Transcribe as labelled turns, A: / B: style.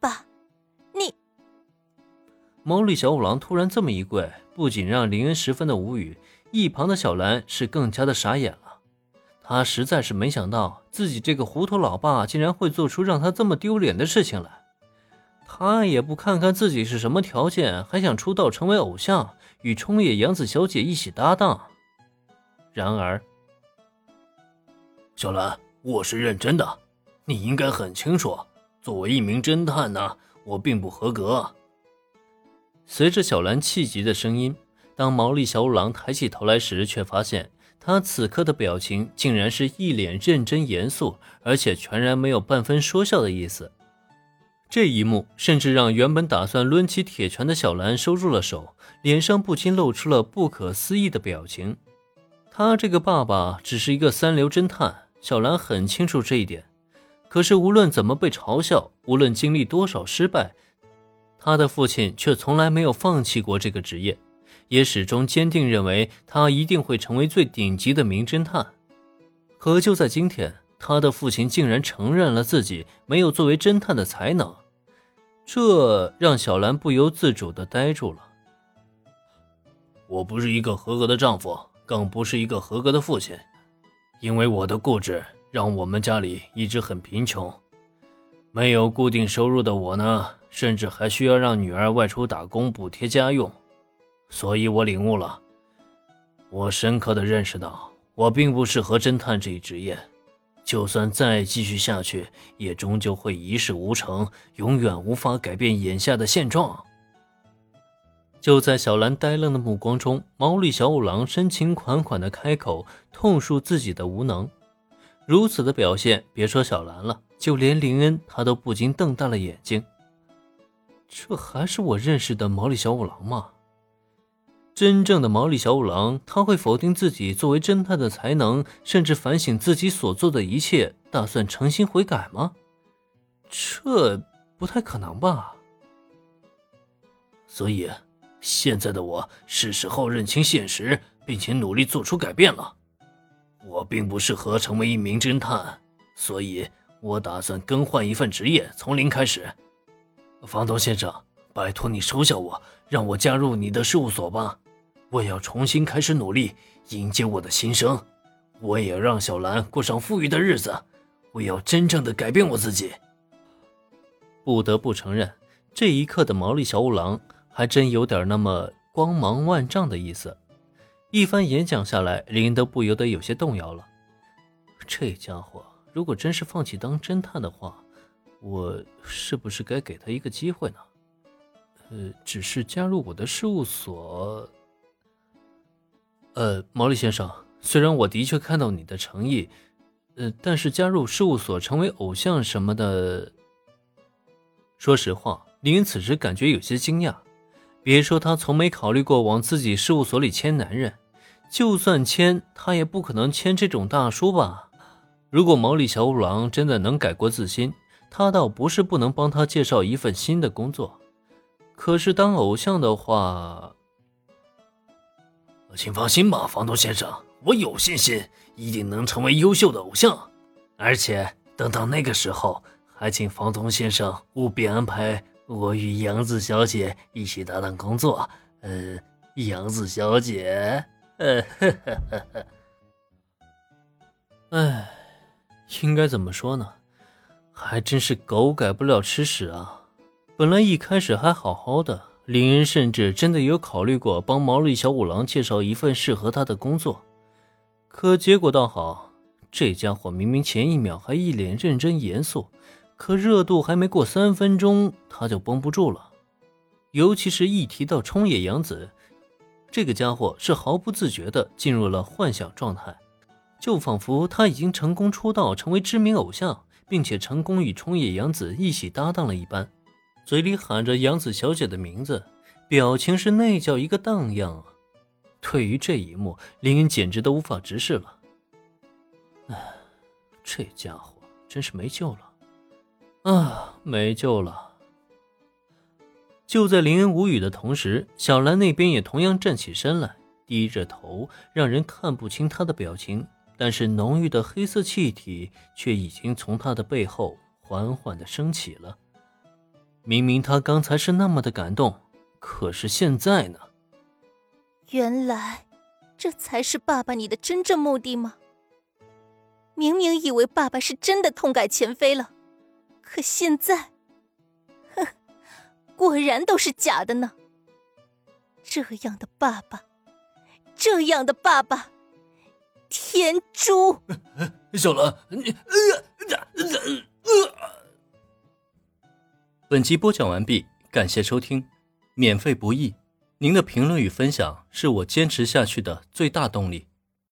A: 爸，你……
B: 毛利小五郎突然这么一跪，不仅让林恩十分的无语，一旁的小兰是更加的傻眼了。他实在是没想到自己这个糊涂老爸竟然会做出让他这么丢脸的事情来。他也不看看自己是什么条件，还想出道成为偶像，与冲野洋子小姐一起搭档。然而，
C: 小兰，我是认真的，你应该很清楚，作为一名侦探呢，我并不合格。
B: 随着小兰气急的声音，当毛利小五郎抬起头来时，却发现他此刻的表情竟然是一脸认真严肃，而且全然没有半分说笑的意思。这一幕甚至让原本打算抡起铁拳的小兰收住了手，脸上不禁露出了不可思议的表情。他这个爸爸只是一个三流侦探，小兰很清楚这一点。可是无论怎么被嘲笑，无论经历多少失败，他的父亲却从来没有放弃过这个职业，也始终坚定认为他一定会成为最顶级的名侦探。可就在今天。他的父亲竟然承认了自己没有作为侦探的才能，这让小兰不由自主地呆住了。
C: 我不是一个合格的丈夫，更不是一个合格的父亲，因为我的固执让我们家里一直很贫穷，没有固定收入的我呢，甚至还需要让女儿外出打工补贴家用，所以我领悟了，我深刻的认识到，我并不适合侦探这一职业。就算再继续下去，也终究会一事无成，永远无法改变眼下的现状。
B: 就在小兰呆愣的目光中，毛利小五郎深情款款的开口，痛述自己的无能。如此的表现，别说小兰了，就连林恩他都不禁瞪大了眼睛。这还是我认识的毛利小五郎吗？真正的毛利小五郎，他会否定自己作为侦探的才能，甚至反省自己所做的一切，打算诚心悔改吗？这不太可能吧。
C: 所以，现在的我是时候认清现实，并且努力做出改变了。我并不适合成为一名侦探，所以我打算更换一份职业，从零开始。房东先生，拜托你收下我，让我加入你的事务所吧。我要重新开始努力，迎接我的新生。我也要让小兰过上富裕的日子。我要真正的改变我自己。
B: 不得不承认，这一刻的毛利小五郎还真有点那么光芒万丈的意思。一番演讲下来，林都不由得有些动摇了。这家伙如果真是放弃当侦探的话，我是不是该给他一个机会呢？呃，只是加入我的事务所。呃，毛利先生，虽然我的确看到你的诚意，呃，但是加入事务所成为偶像什么的，说实话，林恩此时感觉有些惊讶。别说他从没考虑过往自己事务所里签男人，就算签，他也不可能签这种大叔吧？如果毛利小五郎真的能改过自新，他倒不是不能帮他介绍一份新的工作。可是当偶像的话，
C: 请放心吧，房东先生，我有信心一定能成为优秀的偶像。而且等到那个时候，还请房东先生务必安排我与杨子小姐一起搭档工作。呃，杨子小姐，呃，呵呵呵呵。
B: 哎，应该怎么说呢？还真是狗改不了吃屎啊！本来一开始还好好的。林恩甚至真的有考虑过帮毛利小五郎介绍一份适合他的工作，可结果倒好，这家伙明明前一秒还一脸认真严肃，可热度还没过三分钟，他就绷不住了。尤其是一提到冲野洋子，这个家伙是毫不自觉地进入了幻想状态，就仿佛他已经成功出道，成为知名偶像，并且成功与冲野洋子一起搭档了一般。嘴里喊着杨子小姐的名字，表情是那叫一个荡漾啊！对于这一幕，林恩简直都无法直视了。唉，这家伙真是没救了啊，没救了！就在林恩无语的同时，小兰那边也同样站起身来，低着头，让人看不清她的表情，但是浓郁的黑色气体却已经从她的背后缓缓的升起了。明明他刚才是那么的感动，可是现在呢？
A: 原来，这才是爸爸你的真正目的吗？明明以为爸爸是真的痛改前非了，可现在，哼，果然都是假的呢。这样的爸爸，这样的爸爸，天珠。
C: 小兰，你
B: 本集播讲完毕，感谢收听，免费不易，您的评论与分享是我坚持下去的最大动力。